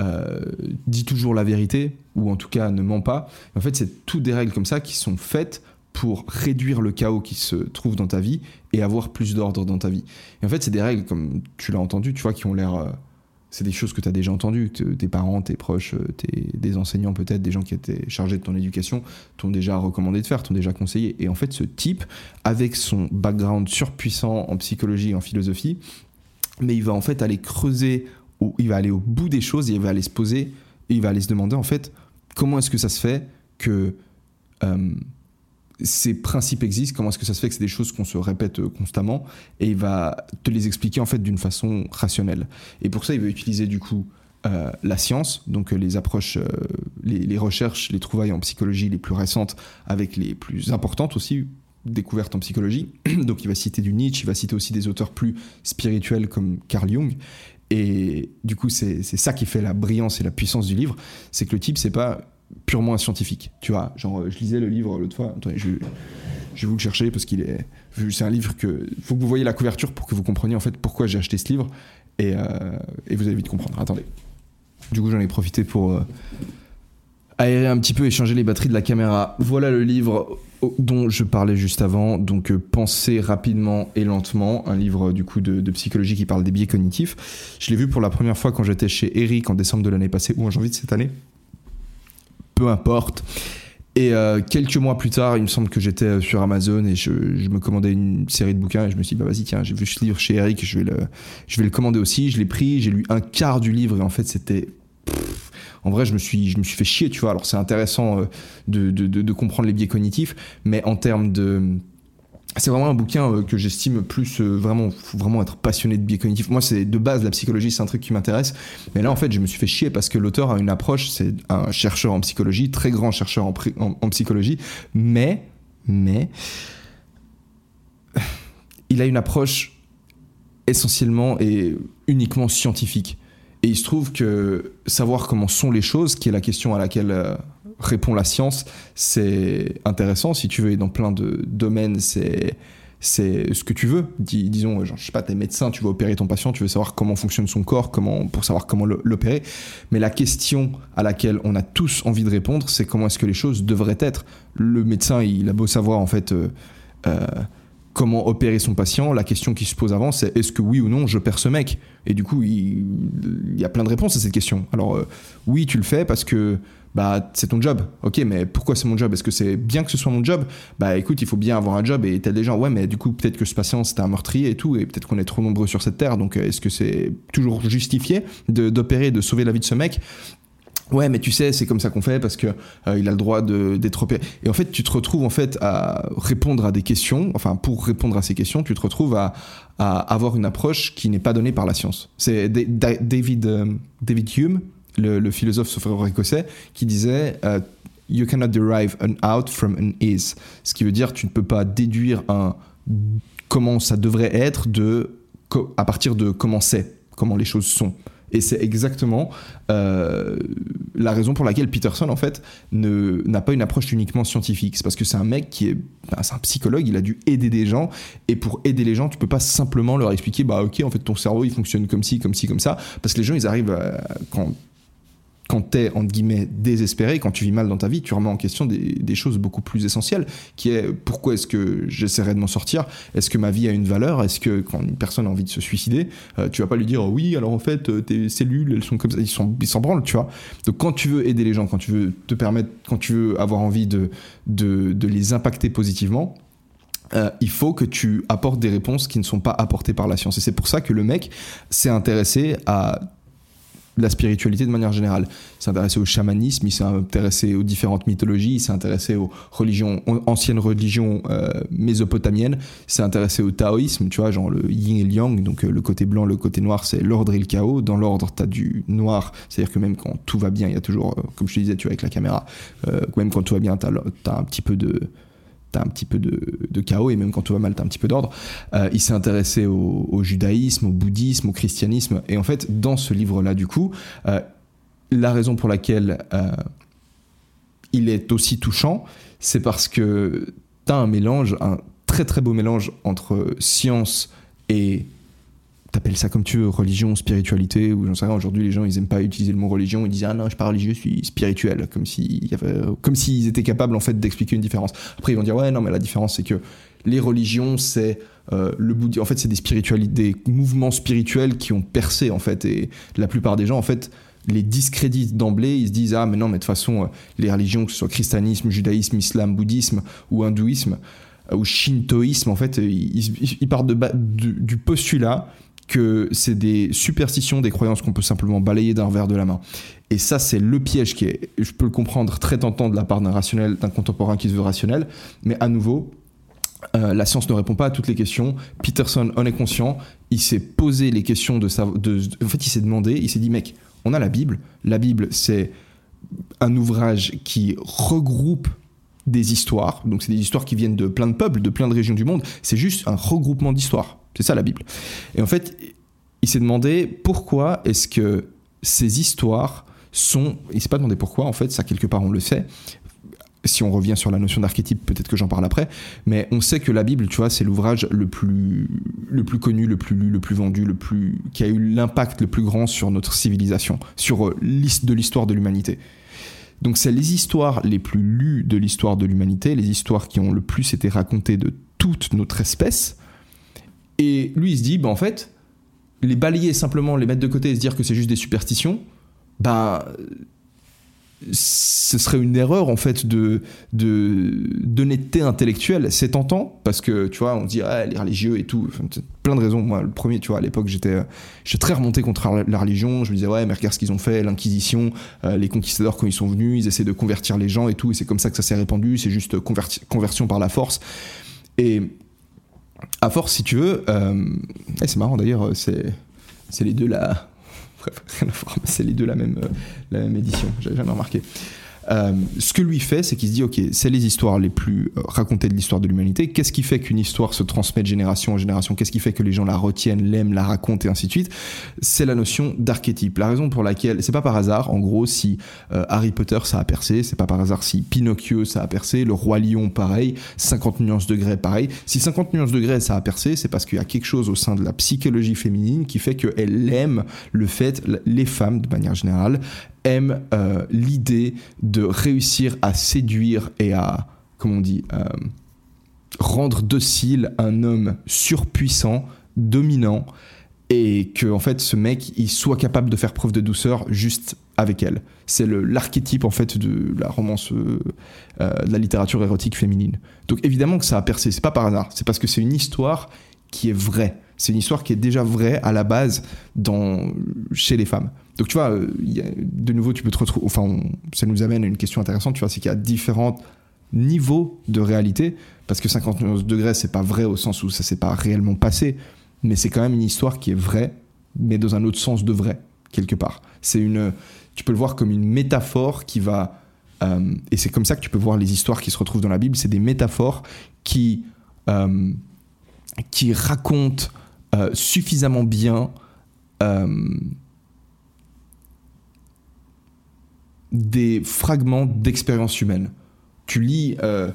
euh, dis toujours la vérité, ou en tout cas ne mens pas. En fait, c'est toutes des règles comme ça qui sont faites pour réduire le chaos qui se trouve dans ta vie et avoir plus d'ordre dans ta vie. Et en fait, c'est des règles, comme tu l'as entendu, tu vois, qui ont l'air c'est des choses que tu as déjà entendues, tes parents, tes proches, euh, tes, des enseignants peut-être, des gens qui étaient chargés de ton éducation, t'ont déjà recommandé de faire, t'ont déjà conseillé. Et en fait, ce type, avec son background surpuissant en psychologie et en philosophie, mais il va en fait aller creuser, il va aller au bout des choses et il va aller se poser, et il va aller se demander en fait, comment est-ce que ça se fait que... Euh, ces principes existent, comment est-ce que ça se fait que c'est des choses qu'on se répète euh, constamment, et il va te les expliquer en fait d'une façon rationnelle. Et pour ça, il va utiliser du coup euh, la science, donc euh, les approches, les, recherches, les trouvailles en psychologie les plus récentes, avec les plus importantes aussi, découvertes en psychologie. donc il va citer du Nietzsche, il va citer aussi des auteurs plus spirituels comme Carl Jung. Et du coup, c'est ça qui fait la brillance et la puissance du livre, c'est que le type, c'est pas purement scientifique. Tu vois, genre, je lisais le livre l'autre fois. Attendez, je, je vais vous le chercher parce qu'il est. C'est un livre que. Faut que vous voyez la couverture pour que vous compreniez en fait pourquoi j'ai acheté ce livre. Et, euh, et, vous allez vite comprendre. Attendez. Du coup, j'en ai profité pour euh, aérer un petit peu et changer les batteries de la caméra. Voilà le livre dont je parlais juste avant. Donc, euh, Penser rapidement et lentement. Un livre du coup de, de, psychologie qui parle des biais cognitifs. Je l'ai vu pour la première fois quand j'étais chez Eric en décembre de l'année passée ou en janvier de cette année peu importe. Et euh, quelques mois plus tard, il me semble que j'étais euh, sur Amazon et je, me commandais une série de bouquins et je me suis dit, bah vas-y, tiens, j'ai vu ce livre chez Eric, je vais le, je vais le commander aussi. Je l'ai pris, j'ai lu un quart du livre et en fait, c'était. En vrai, je me, suis, je me suis fait chier, tu vois. Alors, c'est intéressant euh, de, de, de, comprendre les biais cognitifs, mais en termes de c'est vraiment un bouquin euh, que j'estime plus euh, vraiment faut vraiment être passionné de biais cognitifs. Moi c'est de base la psychologie c'est un truc qui m'intéresse. Mais là en fait je me suis fait chier parce que l'auteur a une approche c'est un chercheur en psychologie très grand chercheur en, psychologie. Mais mais il a une approche essentiellement et uniquement scientifique. Et il se trouve que savoir comment sont les choses qui est la question à laquelle euh, répond la science, c'est intéressant. Si tu veux, dans plein de domaines, c'est c'est ce que tu veux. disons, genre, je sais pas, t'es médecin, tu veux opérer ton patient, tu veux savoir comment fonctionne son corps, comment, pour savoir comment l'opérer. Mais la question à laquelle on a tous envie de répondre, c'est comment est-ce que les choses devraient être. Le médecin, il a beau savoir, en fait, euh, euh, comment opérer son patient, la question qui se pose avant, c'est est-ce que oui ou non je perds ce mec? Et du coup, il, y a plein de réponses à cette question. Alors, euh, oui, tu le fais parce que bah c'est ton job. Ok, mais pourquoi c'est mon job? Est-ce que c'est bien que ce soit mon job? Bah écoute, il faut bien avoir un job et t'as des gens, ouais, mais du coup, peut-être que ce patient c'était un meurtrier et tout, et peut-être qu'on est trop nombreux sur cette terre, donc euh, est-ce que c'est toujours justifié d'opérer, de, sauver la vie de ce mec? Ouais, mais tu sais, c'est comme ça qu'on fait parce que euh, il a le droit d'être opéré. Et en fait, tu te retrouves en fait à répondre à des questions. Enfin, pour répondre à ces questions, tu te retrouves à, à avoir une approche qui n'est pas donnée par la science. C'est David euh, David Hume, le, philosophe sophro écossais, qui disait euh, You cannot derive an out from an is. Ce qui veut dire tu ne peux pas déduire un comment ça devrait être de, à partir de comment c'est, comment les choses sont. Et c'est exactement euh, la raison pour laquelle Peterson, en fait, n'a pas une approche uniquement scientifique. C'est parce que c'est un mec qui est, ben, un psychologue, il a dû aider des gens. Et pour aider les gens, tu peux pas simplement leur expliquer, bah ok, en fait, ton cerveau, il fonctionne comme ci, comme ci, comme ça. Parce que les gens, ils arrivent à, quand quand t'es entre guillemets désespéré, quand tu vis mal dans ta vie, tu remets en question des, choses beaucoup plus essentielles, qui est pourquoi est-ce que j'essaierai de m'en sortir? Est-ce que ma vie a une valeur? Est-ce que quand une personne a envie de se suicider, euh, tu vas pas lui dire oui, alors en fait euh, tes cellules elles sont comme ça, ils sont ils s'en branlent, tu vois? Donc quand tu veux aider les gens, quand tu veux te permettre, quand tu veux avoir envie de de, de les impacter positivement, euh, il faut que tu apportes des réponses qui ne sont pas apportées par la science. Et c'est pour ça que le mec s'est intéressé à la spiritualité de manière générale. Il s'est intéressé au chamanisme, il s'est intéressé aux différentes mythologies, il s'est intéressé aux religions, anciennes religions euh, mésopotamiennes, il s'est intéressé au taoïsme, tu vois, genre le yin et le yang, donc euh, le côté blanc, le côté noir, c'est l'ordre et le chaos. Dans l'ordre, tu as du noir, c'est-à-dire que même quand tout va bien, il y a toujours, euh, comme je te disais, tu vois, avec la caméra, même quand tout va bien, tu as, un petit peu de t'as un petit peu de, chaos et même quand tout va mal, t'as un petit peu d'ordre. Euh, il s'est intéressé au, judaïsme, au bouddhisme, au christianisme. Et en fait, dans ce livre-là, du coup, euh, la raison pour laquelle euh, il est aussi touchant, c'est parce que t'as un mélange, un très très beau mélange entre science et t'appelles ça comme tu veux, religion, spiritualité, ou j'en sais rien, aujourd'hui les gens ils aiment pas utiliser le mot religion, ils disent ah non je suis pas religieux, je suis spirituel, comme s'ils comme s'ils étaient capables en fait d'expliquer une différence. Après ils vont dire ouais non mais la différence c'est que les religions c'est euh, le bouddhisme, en fait c'est des spiritualités, des mouvements spirituels qui ont percé en fait, et la plupart des gens en fait les discréditent d'emblée, ils se disent ah mais non mais de toute façon euh, les religions que ce soit christianisme, judaïsme, islam, bouddhisme ou hindouisme euh, ou shintoïsme en fait ils, partent du postulat que c'est des superstitions, des croyances qu'on peut simplement balayer d'un revers de la main. Et ça, c'est le piège qui est, je peux le comprendre, très tentant de la part d'un rationnel, d'un contemporain qui se veut rationnel, mais à nouveau, euh, la science ne répond pas à toutes les questions. Peterson en est conscient. Il s'est posé les questions de sa. De, en fait, il s'est demandé, il s'est dit, mec, on a la Bible. La Bible, c'est un ouvrage qui regroupe des histoires. Donc, c'est des histoires qui viennent de plein de peuples, de plein de régions du monde. C'est juste un regroupement d'histoires. C'est ça la Bible. Et en fait, il s'est demandé pourquoi est-ce que ces histoires sont. Il s'est pas demandé pourquoi, en fait, ça quelque part on le sait. Si on revient sur la notion d'archétype, peut-être que j'en parle après, mais on sait que la Bible, tu vois, c'est l'ouvrage le plus, le plus connu, le plus lu, le plus vendu, le plus, qui a eu l'impact le plus grand sur notre civilisation, sur euh, l'histoire de l'humanité. Donc c'est les histoires les plus lues de l'histoire de l'humanité, les histoires qui ont le plus été racontées de toute notre espèce, et lui, il se dit, bah, en fait, les balayer simplement, les mettre de côté et se dire que c'est juste des superstitions, bah, ce serait une erreur en fait d'honnêteté intellectuelle. C'est tentant parce que tu vois, on dit ah, les religieux et tout, plein de raisons. Moi, le premier, tu vois, à l'époque, j'étais j'étais très remonté contre la religion. Je me disais ouais, mais regarde ce qu'ils ont fait, l'Inquisition, euh, les conquistadors quand ils sont venus, ils essaient de convertir les gens et tout, et c'est comme ça que ça s'est répandu. C'est juste conversion par la force. Et à force, si tu veux, euh, eh, c'est marrant d'ailleurs, c'est, c'est les deux la. C'est les deux la même, euh, la même édition, j'avais jamais remarqué. Euh, ce que lui fait, c'est qu'il se dit, ok, c'est les histoires les plus euh, racontées de l'histoire de l'humanité. Qu'est-ce qui fait qu'une histoire se transmet de génération en génération? Qu'est-ce qui fait que les gens la retiennent, l'aiment, la racontent et ainsi de suite? C'est la notion d'archétype. La raison pour laquelle, c'est pas par hasard, en gros, si euh, Harry Potter ça a percé, c'est pas par hasard si Pinocchio ça a percé, le roi lion pareil, 50 nuances degrés pareil. Si 50 nuances degrés ça a percé, c'est parce qu'il y a quelque chose au sein de la psychologie féminine qui fait qu'elle aime le fait, les femmes de manière générale, aime euh, l'idée de réussir à séduire et à, comment on dit, euh, rendre docile un homme surpuissant, dominant, et que en fait ce mec il soit capable de faire preuve de douceur juste avec elle. C'est l'archétype en fait de la romance, euh, de la littérature érotique féminine. Donc évidemment que ça a percé, c'est pas par hasard, c'est parce que c'est une histoire qui est vraie. C'est une histoire qui est déjà vraie à la base dans, chez les femmes. Donc tu vois, euh, de nouveau, tu peux te retrouver. Enfin, ça nous amène à une question intéressante, tu vois, c'est qu'il y a différents niveaux de réalité, parce que 59 degrés, c'est pas vrai au sens où ça s'est pas réellement passé, mais c'est quand même une histoire qui est vraie, mais dans un autre sens de vrai, quelque part. C'est une. Tu peux le voir comme une métaphore qui va. Euh, et c'est comme ça que tu peux voir les histoires qui se retrouvent dans la Bible, c'est des métaphores qui. Euh, qui racontent euh, suffisamment bien euh, des fragments d'expérience humaine. Tu lis euh,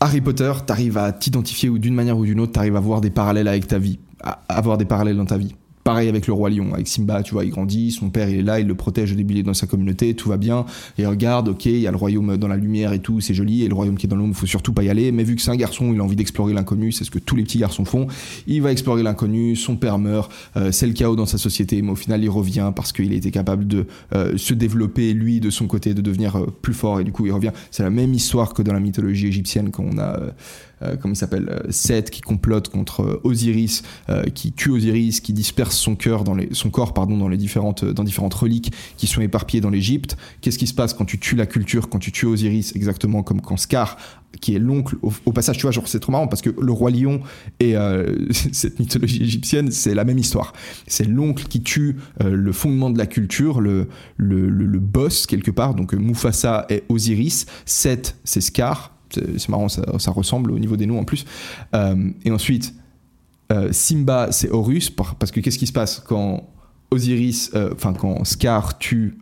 Harry Potter, t'arrives à t'identifier ou d'une manière ou d'une autre, t'arrives à voir des parallèles avec ta vie, à avoir des parallèles dans ta vie. Pareil avec le roi lion, avec Simba, tu vois, il grandit, son père il est là, il le protège au début, il est dans sa communauté, tout va bien, et regarde, ok, il y a le royaume dans la lumière et tout, c'est joli, et le royaume qui est dans l'ombre, faut surtout pas y aller, mais vu que c'est un garçon, il a envie d'explorer l'inconnu, c'est ce que tous les petits garçons font, il va explorer l'inconnu, son père meurt, euh, c'est le chaos dans sa société, mais au final il revient parce qu'il était capable de euh, se développer lui de son côté, de devenir euh, plus fort, et du coup il revient. C'est la même histoire que dans la mythologie égyptienne quand on a euh, comme il s'appelle, euh, Seth qui complote contre euh, Osiris, qui tue Osiris, qui disperse son cœur dans son corps pardon dans les différentes dans différentes reliques qui sont éparpillées dans l'Égypte. Qu'est-ce qui se passe quand tu tues la culture, quand tu tues Osiris, exactement comme quand Scar qui est l'oncle au, passage tu vois genre c'est trop marrant parce que le roi lion et cette mythologie égyptienne c'est la même histoire. C'est l'oncle qui tue le fondement de la culture le, le, le, le boss quelque part donc Mufasa est Osiris. Seth c'est Scar c'est marrant, ça, ressemble au niveau des noms en plus. Euh, et ensuite, euh, Simba, c'est Horus, parce que qu'est-ce qui se passe quand Osiris, euh, enfin quand Scar tue,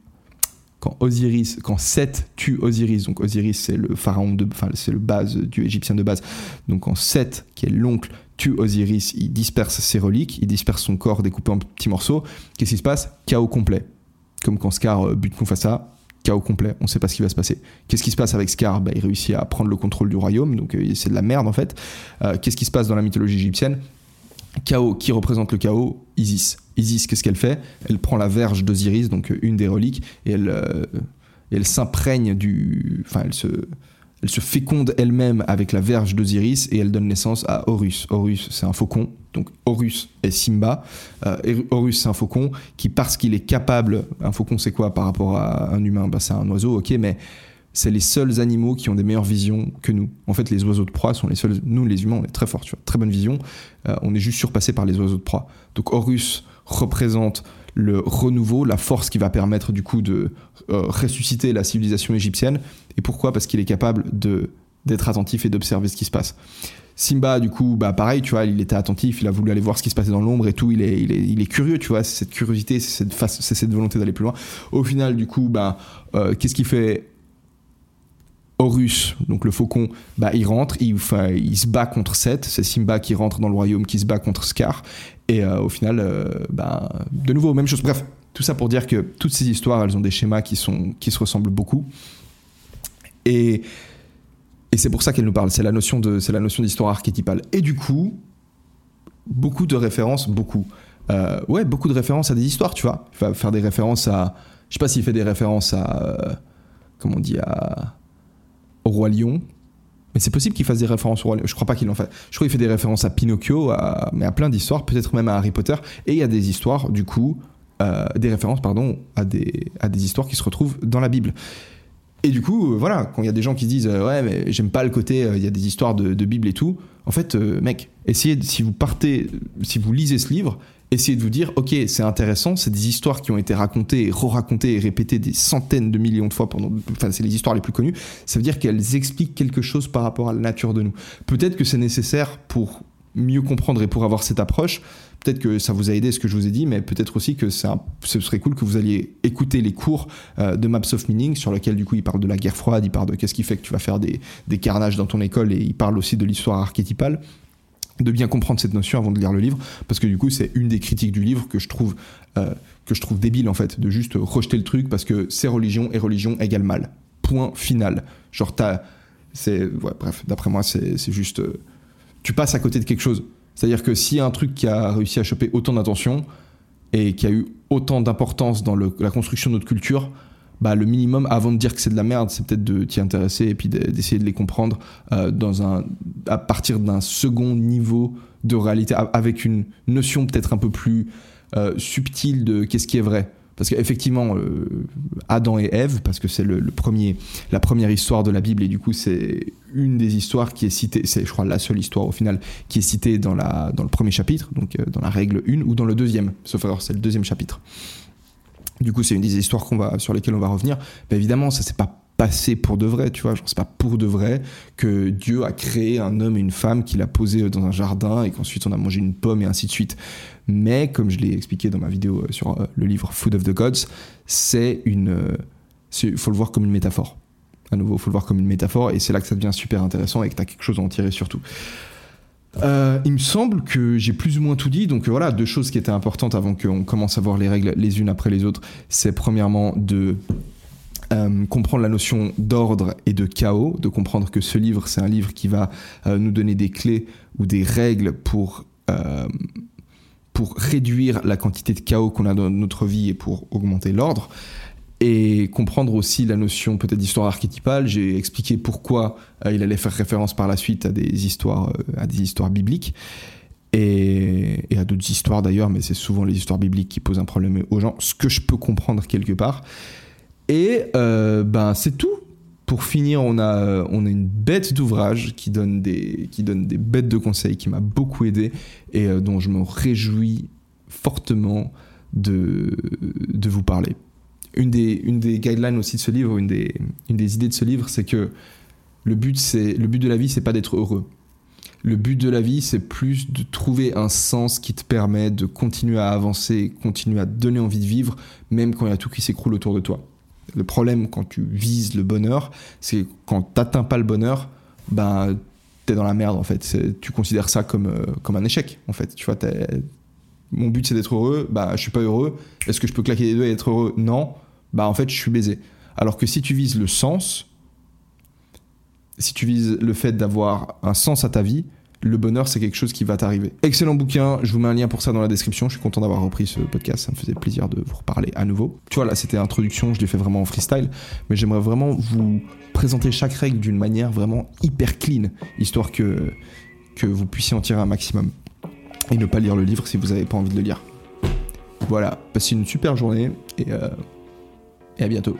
quand Osiris, quand Seth tue Osiris, donc Osiris c'est le pharaon de, enfin c'est le base du égyptien de base, donc quand Seth, qui est l'oncle, tue Osiris, il disperse ses reliques, il disperse son corps découpé en petits morceaux, qu'est-ce qui se passe? Chaos complet. Comme quand Scar bute Mufasa, chaos complet, on ne sait pas ce qui va se passer. Qu'est-ce qui se passe avec Scar? Bah, Il réussit à prendre le contrôle du royaume, donc euh, c'est de la merde en fait. Euh, qu'est-ce qui se passe dans la mythologie égyptienne? Chaos, qui représente le chaos? Isis. Isis, qu'est-ce qu'elle fait? Elle prend la verge d'Osiris, donc euh, une des reliques, et elle, elle s'imprègne du... Enfin, elle se elle se féconde elle-même avec la verge d'Osiris et elle donne naissance à Horus. Horus, c'est un faucon. Donc Horus est Simba. Euh, Horus, c'est un faucon qui, parce qu'il est capable, un faucon, c'est quoi par rapport à un humain? Bah, C'est un oiseau, ok, mais c'est les seuls animaux qui ont des meilleures visions que nous. En fait, les oiseaux de proie sont les seuls. Nous, les humains, on est très forts, tu vois, très bonne vision. Euh, on est juste surpassé par les oiseaux de proie. Donc Horus représente le renouveau, la force qui va permettre du coup de euh, ressusciter la civilisation égyptienne. Et pourquoi? Parce qu'il est capable de d'être attentif et d'observer ce qui se passe. Simba, du coup, bah pareil, tu vois, il était attentif, il a voulu aller voir ce qui se passait dans l'ombre et tout, il est, il est, curieux, tu vois, c'est cette curiosité, c'est cette, c'est cette volonté d'aller plus loin. Au final, du coup, bah, euh, qu'est-ce qu'il fait? Horus, donc le faucon, bah, il rentre, il, il se bat contre Seth, c'est Simba qui rentre dans le royaume, qui se bat contre Scar, et euh, au final, euh, bah, de nouveau, même chose. Bref, tout ça pour dire que toutes ces histoires, elles ont des schémas qui, sont, qui se ressemblent beaucoup. Et, et c'est pour ça qu'elle nous parle, c'est la notion d'histoire archétypale. Et du coup, beaucoup de références, beaucoup. Euh, ouais, beaucoup de références à des histoires, tu vois. Il va faire des références à. Je sais pas s'il fait des références à. comment on dit à au Roi Lion. Mais c'est possible qu'il fasse des références au Roi. Je crois pas qu'il en fait. Je crois qu'il fait des références à Pinocchio, mais à plein d'histoires, peut-être même à Harry Potter. Et il y a des histoires, du coup, euh, des références, pardon, à des, à histoires qui se retrouvent dans la Bible. Et du coup, euh, voilà, quand il y a des gens qui disent euh, ouais, mais j'aime pas le côté, il y a des histoires de, Bible et tout. En fait, mec, essayez, si vous partez, si vous lisez ce livre, essayez de vous dire, ok, c'est intéressant, c'est des histoires qui ont été racontées, re-racontées et répétées des centaines de millions de fois pendant, enfin, c'est les histoires les plus connues. Ça veut dire qu'elles expliquent quelque chose par rapport à la nature de nous. Peut-être que c'est nécessaire pour mieux comprendre et pour avoir cette approche. Peut-être que ça vous a aidé ce que je vous ai dit, mais peut-être aussi que ce serait cool que vous alliez écouter les cours euh, de Maps of Meaning, sur lesquels du coup il parle de la guerre froide, il parle de qu'est-ce qui fait que tu vas faire des carnages dans ton école, et il parle aussi de l'histoire archétypale de bien comprendre cette notion avant de lire le livre, parce que du coup c'est une des critiques du livre que je trouve euh, que je trouve débile en fait, de juste rejeter le truc parce que c'est religion et religion égale mal. Point final. Genre t'as, c'est bref, d'après moi c'est juste, euh, tu passes à côté de quelque chose. C'est-à-dire que s'il y a un truc qui a réussi à choper autant d'attention et qui a eu autant d'importance dans la construction de notre culture, bah, le minimum, avant de dire que c'est de la merde, c'est peut-être de t'y intéresser et puis d'essayer de les comprendre euh, à partir d'un second niveau de réalité, avec une notion peut-être un peu plus euh, subtile de qu'est-ce qui est vrai. Parce qu'effectivement, euh, Adam et Ève, parce que c'est le, premier, la première histoire de la Bible, et du coup c'est une des histoires qui est citée, c'est je crois la seule histoire au final qui est citée dans, le premier chapitre, donc dans la règle 1, ou dans le deuxième, sauf alors c'est le deuxième chapitre. Du coup, c'est une des histoires sur lesquelles on va revenir. Mais évidemment, ça s'est pas passé pour de vrai, tu vois. Genre, c'est pas pour de vrai que Dieu a créé un homme et une femme qu'il a posé dans un jardin et qu'ensuite on a mangé une pomme et ainsi de suite. Mais comme je l'ai expliqué dans ma vidéo sur le livre Food of the Gods, c'est une, il faut le voir comme une métaphore. À nouveau, il faut le voir comme une métaphore, et c'est là que ça devient super intéressant et que tu as quelque chose à en tirer surtout. Euh, il me semble que j'ai plus ou moins tout dit. Donc voilà, deux choses qui étaient importantes avant qu'on commence à voir les règles les unes après les autres. C'est premièrement de euh, comprendre la notion d'ordre et de chaos, de comprendre que ce livre, c'est un livre qui va euh, nous donner des clés ou des règles pour, pour réduire la quantité de chaos qu'on a dans notre vie et pour augmenter l'ordre et comprendre aussi la notion peut-être d'histoire archétypale. J'ai expliqué pourquoi euh, il allait faire référence par la suite à des histoires, euh, à des histoires bibliques et, à d'autres histoires d'ailleurs, mais c'est souvent les histoires bibliques qui posent un problème aux gens, ce que je peux comprendre quelque part. Et euh, ben c'est tout. Pour finir, on a, on a une bête d'ouvrage qui donne des, qui donne des bêtes de conseils, qui m'a beaucoup aidé et dont je me réjouis fortement de, de vous parler une des, guidelines aussi de ce livre, une des, une des idées de ce livre, c'est que le but, c'est, le but de la vie, c'est pas d'être heureux. Le but de la vie, c'est plus de trouver un sens qui te permet de continuer à avancer, continuer à te donner envie de vivre, même quand il y a tout qui s'écroule autour de toi. Le problème quand tu vises le bonheur, c'est quand t'atteins pas le bonheur, ben t'es dans la merde en fait. Tu considères ça comme, euh, comme un échec en fait. Tu vois, mon but c'est d'être heureux, bah je suis pas heureux. Est-ce que je peux claquer les doigts et être heureux? Non bah en fait je suis baisé. Alors que si tu vises le sens, si tu vises le fait d'avoir un sens à ta vie, le bonheur c'est quelque chose qui va t'arriver. Excellent bouquin, je vous mets un lien pour ça dans la description, je suis content d'avoir repris ce podcast, ça me faisait plaisir de vous reparler à nouveau. Tu vois là c'était l'introduction, je l'ai fait vraiment en freestyle, mais j'aimerais vraiment vous présenter chaque règle d'une manière vraiment hyper clean, histoire que, que vous puissiez en tirer un maximum. Et ne pas lire le livre si vous n'avez pas envie de le lire. Voilà, passez une super journée et... Euh, à bientôt.